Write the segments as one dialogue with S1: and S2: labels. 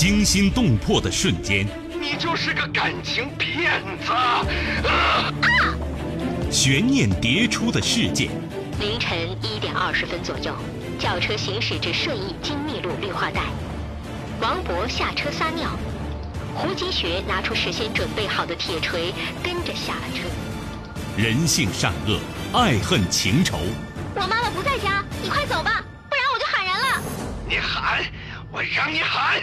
S1: 惊心动魄的瞬间，
S2: 你就是个感情骗子！
S1: 啊！悬念迭出的事件。
S3: 凌晨一点二十分左右，轿车行驶至顺义金密路绿化带，王博下车撒尿，胡金学拿出事先准备好的铁锤，跟着下了车。
S1: 人性善恶，爱恨情仇。
S4: 我妈妈不在家，你快走吧，不然我就喊人了。
S2: 你喊，我让你喊。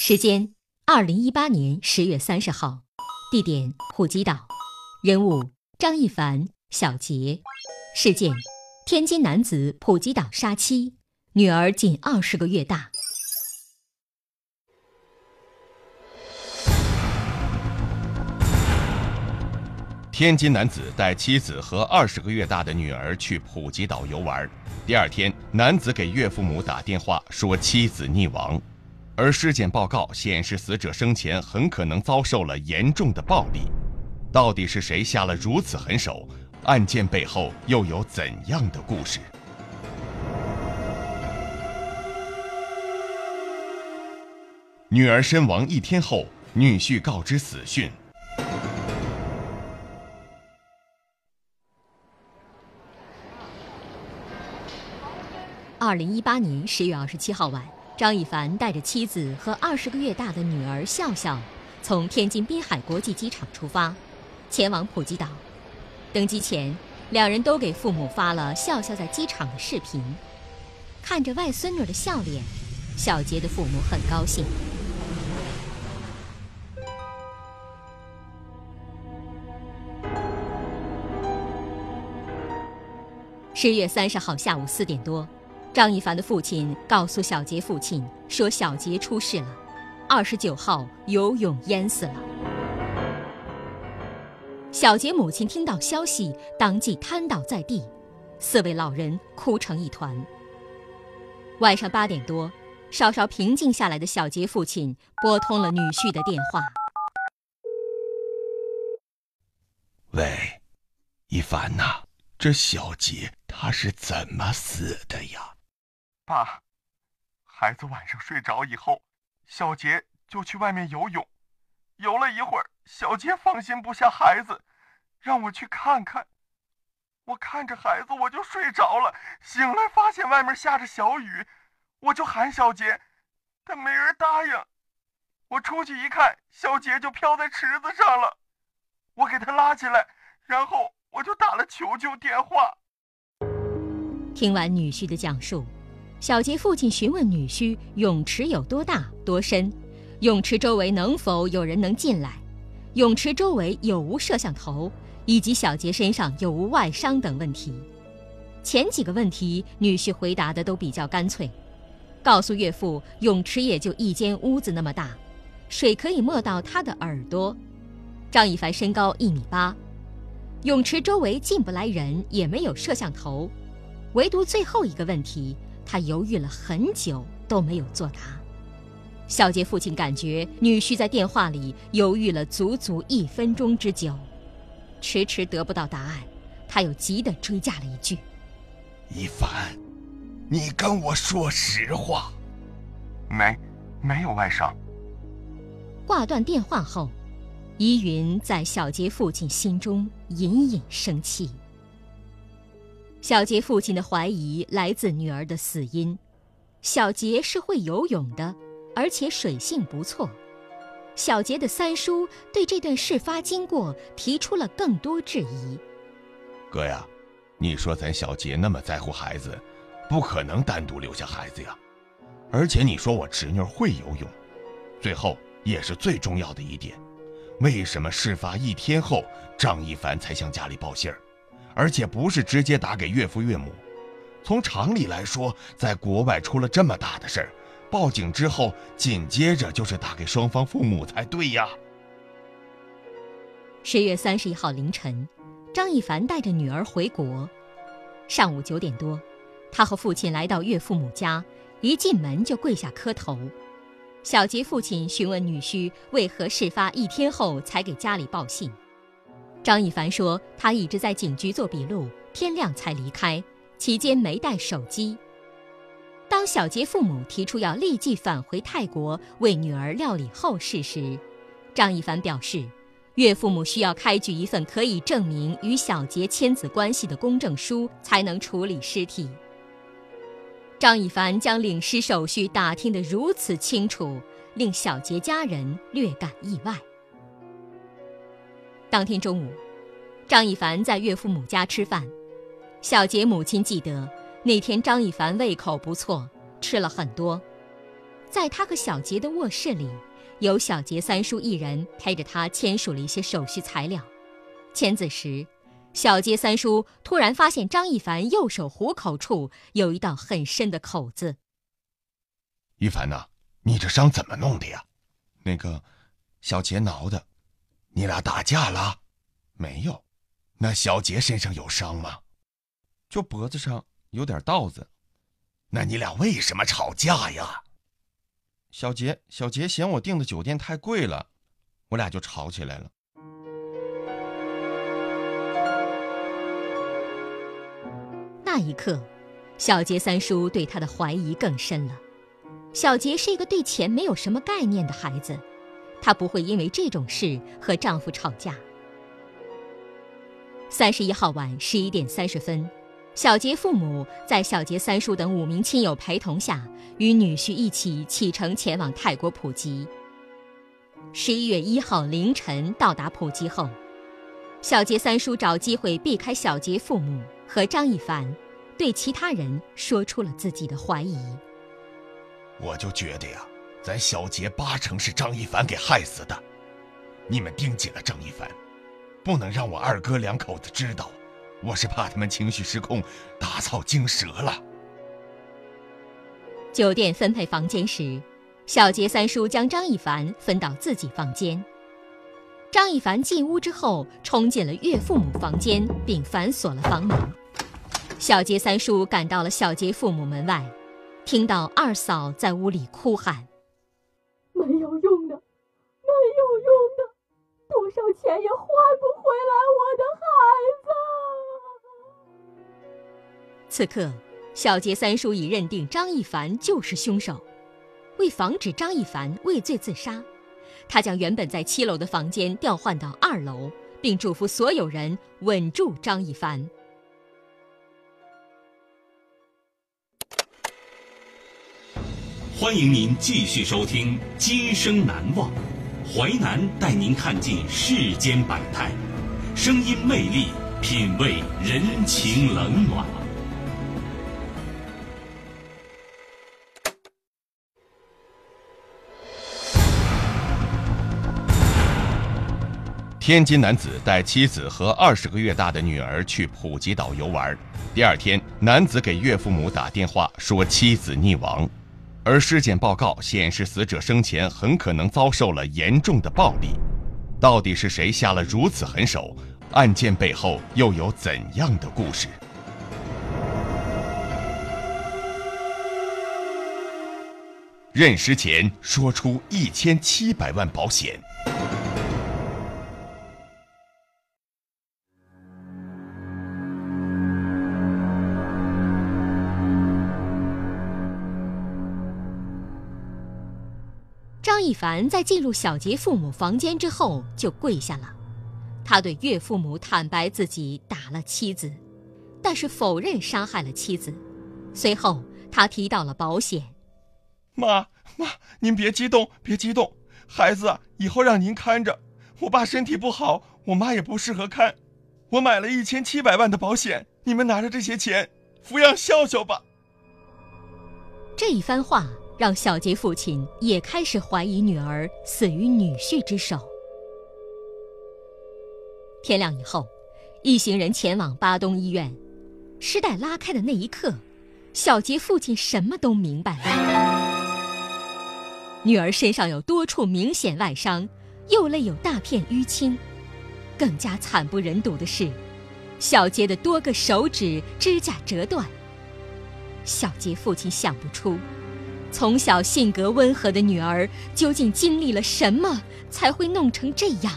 S3: 时间：二零一八年十月三十号，地点：普吉岛，人物：张一凡、小杰。事件：天津男子普吉岛杀妻，女儿仅二十个月大。
S5: 天津男子带妻子和二十个月大的女儿去普吉岛游玩。第二天，男子给岳父母打电话说妻子溺亡，而尸检报告显示死者生前很可能遭受了严重的暴力。到底是谁下了如此狠手？案件背后又有怎样的故事？女儿身亡一天后，女婿告知死讯。
S3: 二零一八年十月二十七号晚，张一凡带着妻子和二十个月大的女儿笑笑，从天津滨海国际机场出发，前往普吉岛。登机前，两人都给父母发了笑笑在机场的视频。看着外孙女的笑脸，小杰的父母很高兴。十月三十号下午四点多。张一凡的父亲告诉小杰父亲说：“小杰出事了，二十九号游泳淹死了。”小杰母亲听到消息，当即瘫倒在地，四位老人哭成一团。晚上八点多，稍稍平静下来的小杰父亲拨通了女婿的电话：“
S5: 喂，一凡呐，这小杰他是怎么死的呀？”
S6: 爸，孩子晚上睡着以后，小杰就去外面游泳，游了一会儿，小杰放心不下孩子，让我去看看。我看着孩子，我就睡着了，醒来发现外面下着小雨，我就喊小杰，但没人答应。我出去一看，小杰就漂在池子上了，我给他拉起来，然后我就打了求救电话。
S3: 听完女婿的讲述。小杰父亲询问女婿：“泳池有多大、多深？泳池周围能否有人能进来？泳池周围有无摄像头？以及小杰身上有无外伤等问题。”前几个问题，女婿回答的都比较干脆，告诉岳父：“泳池也就一间屋子那么大，水可以没到他的耳朵。”张一凡身高一米八，泳池周围进不来人，也没有摄像头，唯独最后一个问题。他犹豫了很久都没有作答，小杰父亲感觉女婿在电话里犹豫了足足一分钟之久，迟迟得不到答案，他又急得追加了一句：“
S5: 一凡，你跟我说实话。”“
S6: 没，没有外伤。”
S3: 挂断电话后，依云在小杰父亲心中隐隐生气。小杰父亲的怀疑来自女儿的死因。小杰是会游泳的，而且水性不错。小杰的三叔对这段事发经过提出了更多质疑。
S5: 哥呀，你说咱小杰那么在乎孩子，不可能单独留下孩子呀。而且你说我侄女会游泳，最后也是最重要的一点，为什么事发一天后张一凡才向家里报信儿？而且不是直接打给岳父岳母，从常理来说，在国外出了这么大的事儿，报警之后，紧接着就是打给双方父母才对呀。
S3: 十月三十一号凌晨，张一凡带着女儿回国。上午九点多，他和父亲来到岳父母家，一进门就跪下磕头。小杰父亲询问女婿为何事发一天后才给家里报信。张一凡说，他一直在警局做笔录，天亮才离开，期间没带手机。当小杰父母提出要立即返回泰国为女儿料理后事时，张一凡表示，岳父母需要开具一份可以证明与小杰亲子关系的公证书，才能处理尸体。张一凡将领尸手续打听得如此清楚，令小杰家人略感意外。当天中午，张一凡在岳父母家吃饭，小杰母亲记得。那天，张一凡胃口不错，吃了很多。在他和小杰的卧室里，有小杰三叔一人陪着他签署了一些手续材料。签字时，小杰三叔突然发现张一凡右手虎口处有一道很深的口子。
S5: 一凡呐，你这伤怎么弄的呀？那个，小杰挠的。你俩打架了？没有。那小杰身上有伤吗？
S7: 就脖子上。有点道子，
S5: 那你俩为什么吵架呀？
S7: 小杰，小杰嫌我订的酒店太贵了，我俩就吵起来了。
S3: 那一刻，小杰三叔对他的怀疑更深了。小杰是一个对钱没有什么概念的孩子，她不会因为这种事和丈夫吵架。三十一号晚十一点三十分。小杰父母在小杰三叔等五名亲友陪同下，与女婿一起启程前往泰国普吉。十一月一号凌晨到达普吉后，小杰三叔找机会避开小杰父母和张一凡，对其他人说出了自己的怀疑。
S5: 我就觉得呀，咱小杰八成是张一凡给害死的。你们盯紧了张一凡，不能让我二哥两口子知道。我是怕他们情绪失控，打草惊蛇了。
S3: 酒店分配房间时，小杰三叔将张一凡分到自己房间。张一凡进屋之后，冲进了岳父母房间，并反锁了房门。小杰三叔赶到了小杰父母门外，听到二嫂在屋里哭喊：“
S8: 多少钱也换不回来我的孩子。”
S3: 此刻，小杰三叔已认定张一凡就是凶手。为防止张一凡畏罪自杀，他将原本在七楼的房间调换到二楼，并嘱咐所有人稳住张一凡。
S1: 欢迎您继续收听《今生难忘》，淮南带您看尽世间百态，声音魅力，品味人情冷暖。
S5: 天津男子带妻子和二十个月大的女儿去普吉岛游玩。第二天，男子给岳父母打电话说妻子溺亡，而尸检报告显示死者生前很可能遭受了严重的暴力。到底是谁下了如此狠手？案件背后又有怎样的故事？认尸前说出一千七百万保险。
S3: 一凡在进入小杰父母房间之后就跪下了，他对岳父母坦白自己打了妻子，但是否认杀害了妻子。随后他提到了保险。
S6: 妈妈，您别激动，别激动，孩子以后让您看着。我爸身体不好，我妈也不适合看，我买了一千七百万的保险，你们拿着这些钱抚养笑笑吧。
S3: 这一番话。让小杰父亲也开始怀疑女儿死于女婿之手。天亮以后，一行人前往巴东医院。尸袋拉开的那一刻，小杰父亲什么都明白了。女儿身上有多处明显外伤，右肋有大片淤青。更加惨不忍睹的是，小杰的多个手指、指甲折断。小杰父亲想不出，从小性格温和的女儿究竟经历了什么，才会弄成这样。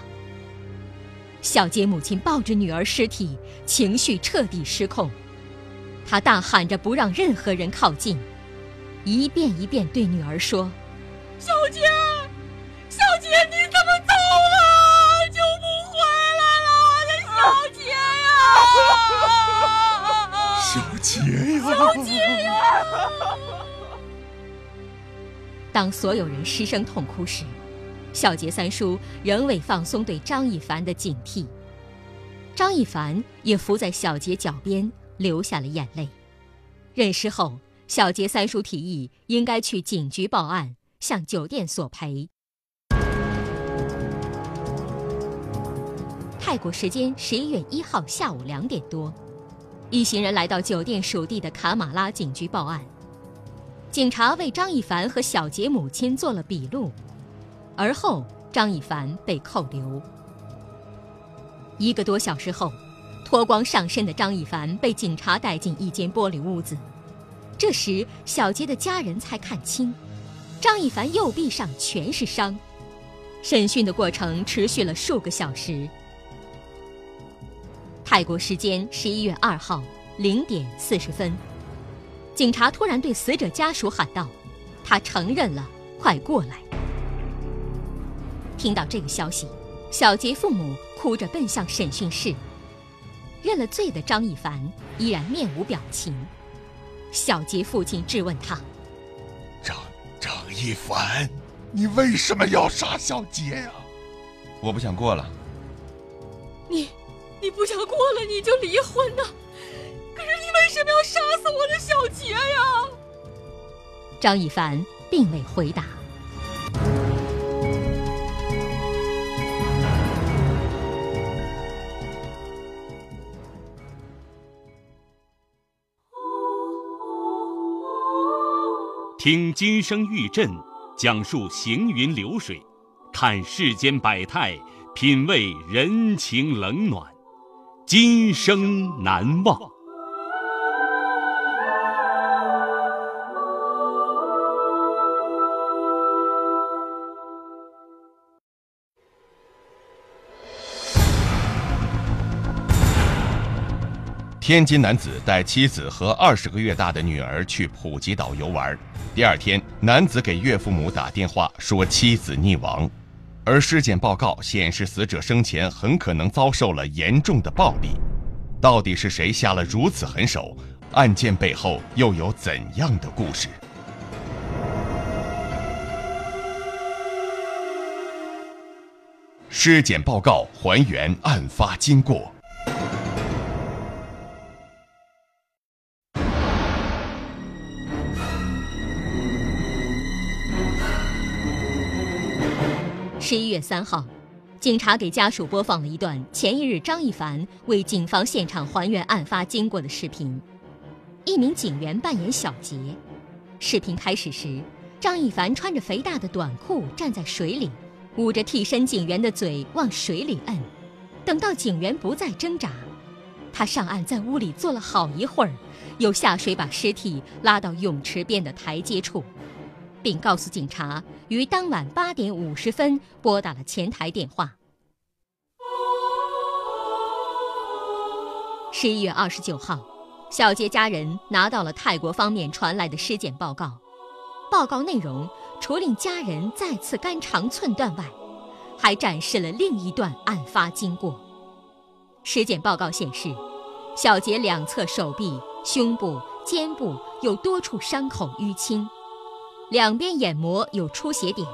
S3: 小杰母亲抱着女儿尸体，情绪彻底失控，她大喊着不让任何人靠近，一遍一遍对女儿说：“小杰，小杰，你怎么走了？就不回来了，我的小杰呀！
S6: 小杰呀！
S3: 小杰呀！”当所有人失声痛哭时，小杰三叔仍未放松对张一凡的警惕。张一凡也伏在小杰脚边，流下了眼泪。认尸后，小杰三叔提议应该去警局报案，向酒店索赔。泰国时间十一月一号下午两点多，一行人来到酒店属地的卡马拉警局报案。警察为张一凡和小杰母亲做了笔录，而后张一凡被扣留。一个多小时后，脱光上身的张一凡被警察带进一间玻璃屋子。这时，小杰的家人才看清，张一凡右臂上全是伤。审讯的过程持续了数个小时。泰国时间十一月二号零点四十分，警察突然对死者家属喊道：“他承认了，快过来！”听到这个消息，小杰父母哭着奔向审讯室。认了罪的张一凡依然面无表情。小杰父亲质问他：“
S6: 张张一凡，你为什么要杀小杰呀？”“
S7: 我不想过了。”“
S8: 你，你不想过了你就离婚呐？什么要杀死我的小杰呀？”
S3: 张一凡并未回答。
S1: 听金声玉振，讲述行云流水，看世间百态，品味人情冷暖，今生难忘。
S5: 天津男子带妻子和二十个月大的女儿去普吉岛游玩。第二天，男子给岳父母打电话说妻子溺亡，而尸检报告显示死者生前很可能遭受了严重的暴力。到底是谁下了如此狠手？案件背后又有怎样的故事？尸检报告还原案发经过。
S3: 十一月三号，警察给家属播放了一段前一日张一凡为警方现场还原案发经过的视频。一名警员扮演小杰。视频开始时，张一凡穿着肥大的短裤站在水里，捂着替身警员的嘴往水里摁。等到警员不再挣扎，他上岸在屋里坐了好一会儿，又下水把尸体拉到泳池边的台阶处。并告诉警察，于当晚八点五十分拨打了前台电话。十一月二十九号，小杰家人拿到了泰国方面传来的尸检报告。报告内容除令家人再次肝肠寸断外，还展示了另一段案发经过。尸检报告显示，小杰两侧手臂、胸部、肩部有多处伤口淤青。两边眼膜有出血点，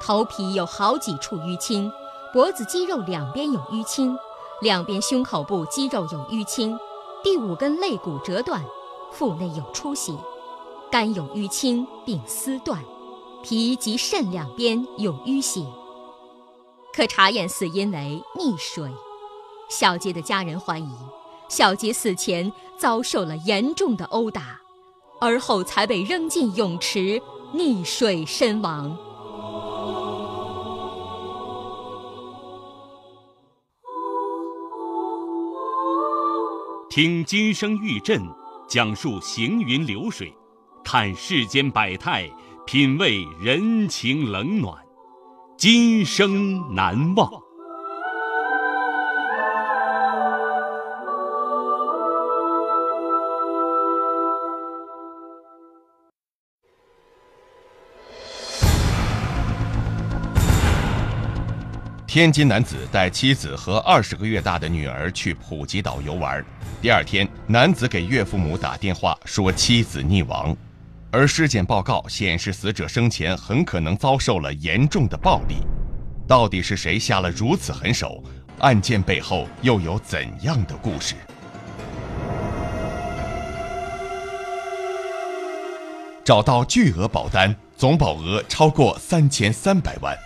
S3: 头皮有好几处淤青，脖子肌肉两边有淤青，两边胸口部肌肉有淤青，第五根肋骨折断，腹内有出血，肝有淤青并撕断，脾及肾两边有淤血，可查验死因为溺水。小杰的家人怀疑，小杰死前遭受了严重的殴打，而后才被扔进泳池。溺水身亡。
S1: 听金声玉振讲述行云流水看世间百态品味人情冷暖今生难忘。
S5: 天津男子带妻子和二十个月大的女儿去普吉岛游玩。第二天，男子给岳父母打电话说妻子溺亡，而尸检报告显示死者生前很可能遭受了严重的暴力。到底是谁下了如此狠手？案件背后又有怎样的故事？找到巨额保单，总保额超过三千三百万。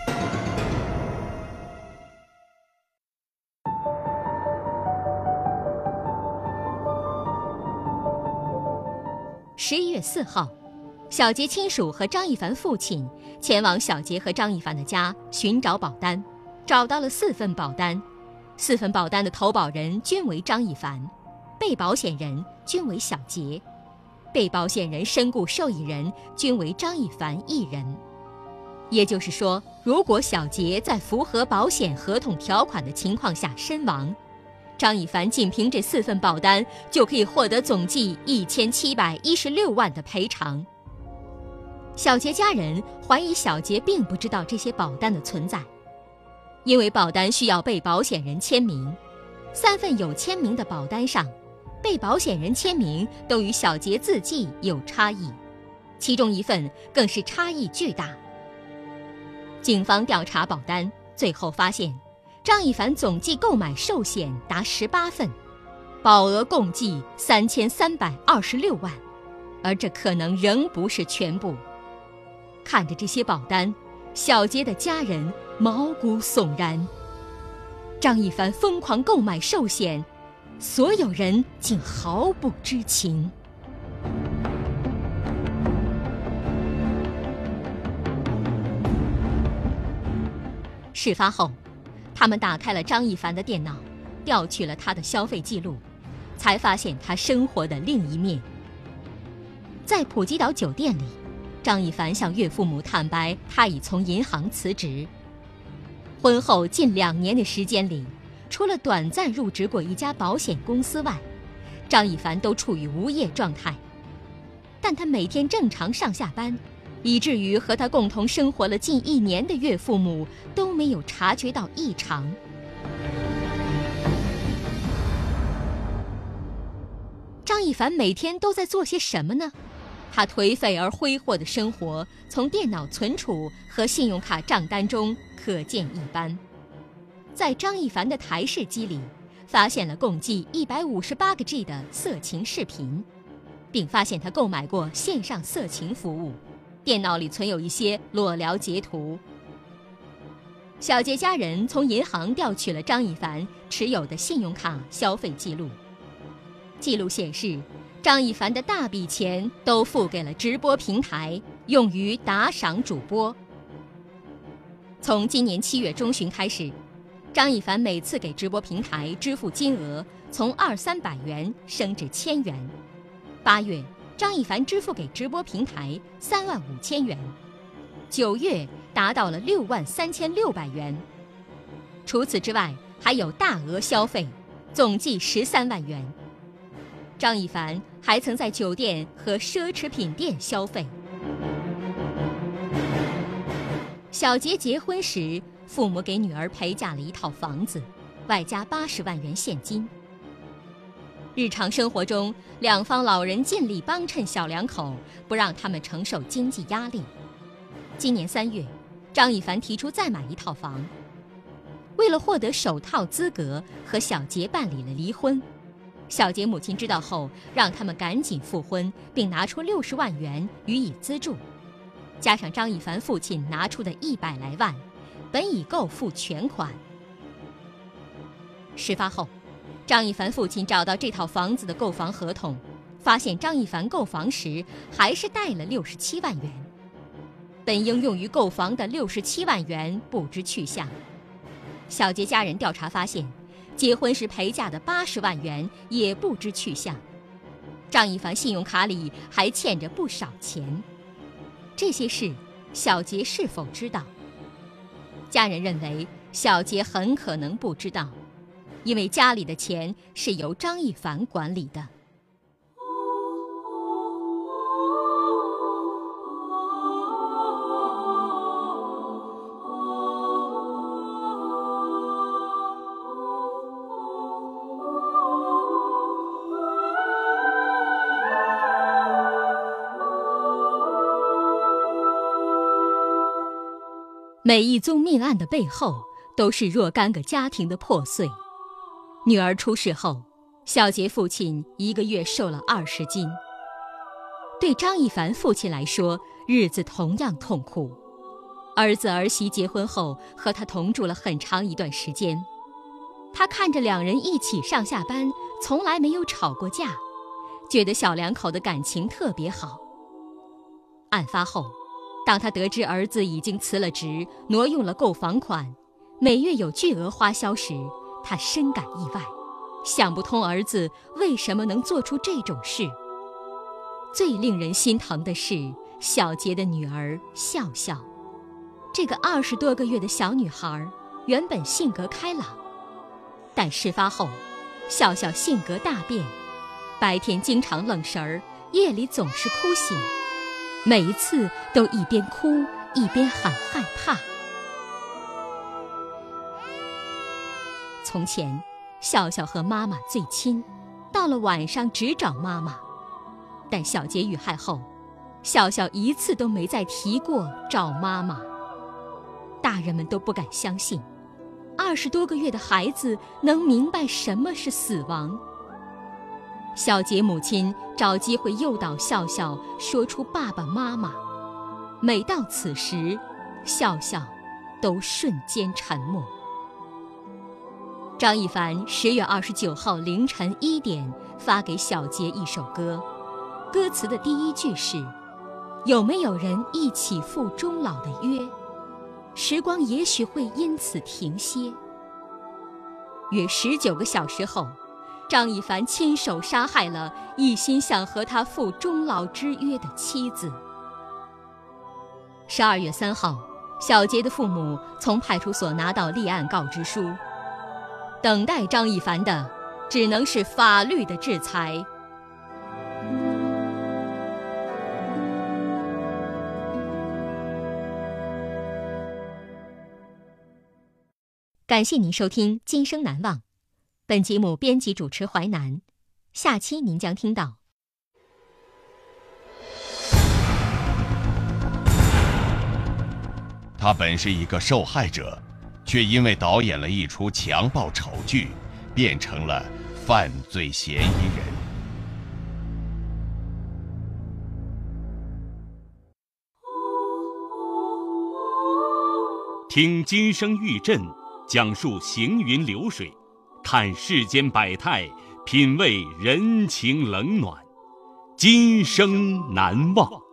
S3: 四号，小杰亲属和张一凡父亲前往小杰和张一凡的家寻找保单，找到了四份保单，四份保单的投保人均为张一凡，被保险人均为小杰，被保险人身故受益人均为张一凡一人。也就是说，如果小杰在符合保险合同条款的情况下身亡，张一凡仅凭这四份保单就可以获得总计一千七百一十六万的赔偿。小杰家人怀疑小杰并不知道这些保单的存在，因为保单需要被保险人签名，三份有签名的保单上，被保险人签名都与小杰字迹有差异，其中一份更是差异巨大。警方调查保单，最后发现。张一凡总计购买寿险达十八份，保额共计三千三百二十六万，而这可能仍不是全部。看着这些保单，小杰的家人毛骨悚然。张一凡疯狂购买寿险，所有人竟毫不知情。事发后。他们打开了张一凡的电脑，调取了他的消费记录，才发现他生活的另一面。在普吉岛酒店里，张一凡向岳父母坦白，他已从银行辞职。婚后近两年的时间里，除了短暂入职过一家保险公司外，张一凡都处于无业状态。但他每天正常上下班。以至于和他共同生活了近一年的岳父母都没有察觉到异常。张一凡每天都在做些什么呢？他颓废而挥霍的生活，从电脑存储和信用卡账单中可见一斑。在张一凡的台式机里，发现了共计一百五十八个 G 的色情视频，并发现他购买过线上色情服务。电脑里存有一些裸聊截图。小杰家人从银行调取了张一凡持有的信用卡消费记录，记录显示，张一凡的大笔钱都付给了直播平台，用于打赏主播。从今年七月中旬开始，张一凡每次给直播平台支付金额从二三百元升至千元。八月。张一凡支付给直播平台三万五千元，九月达到了六万三千六百元。除此之外，还有大额消费，总计十三万元。张一凡还曾在酒店和奢侈品店消费。小杰结婚时，父母给女儿陪嫁了一套房子，外加八十万元现金。日常生活中，两方老人尽力帮衬小两口，不让他们承受经济压力。今年三月，张一凡提出再买一套房。为了获得首套资格，和小杰办理了离婚。小杰母亲知道后，让他们赶紧复婚，并拿出六十万元予以资助，加上张一凡父亲拿出的一百来万，本已够付全款。事发后。张一凡父亲找到这套房子的购房合同，发现张一凡购房时还是贷了六十七万元，本应用于购房的六十七万元不知去向。小杰家人调查发现，结婚时陪嫁的八十万元也不知去向。张一凡信用卡里还欠着不少钱。这些事，小杰是否知道？家人认为小杰很可能不知道，因为家里的钱是由张一凡管理的。每一宗命案的背后，都是若干个家庭的破碎。女儿出事后，小杰父亲一个月瘦了二十斤。对张一凡父亲来说，日子同样痛苦。儿子儿媳结婚后，和他同住了很长一段时间。他看着两人一起上下班，从来没有吵过架，觉得小两口的感情特别好。案发后。当他得知儿子已经辞了职，挪用了购房款，每月有巨额花销时，他深感意外，想不通儿子为什么能做出这种事。最令人心疼的是小杰的女儿笑笑，这个二十多个月的小女孩，原本性格开朗，但事发后，笑笑性格大变，白天经常愣神儿，夜里总是哭醒。每一次都一边哭一边喊害怕。从前，笑笑和妈妈最亲，到了晚上只找妈妈。但小杰遇害后，笑笑一次都没再提过找妈妈。大人们都不敢相信，二十多个月的孩子能明白什么是死亡。小杰母亲找机会诱导笑笑说出爸爸妈妈，每到此时，笑笑都瞬间沉默。张一凡十月二十九号凌晨一点发给小杰一首歌，歌词的第一句是：“有没有人一起赴终老的约？时光也许会因此停歇。”约十九个小时后。张一凡亲手杀害了一心想和他赴终老之约的妻子。十二月三号，小杰的父母从派出所拿到立案告知书，等待张一凡的只能是法律的制裁。感谢您收听《今生难忘》。本节目编辑主持淮南，下期您将听到。
S5: 他本是一个受害者，却因为导演了一出强暴丑剧，变成了犯罪嫌疑人。
S1: 听金声玉振讲述行云流水。看世间百态，品味人情冷暖，今生难忘。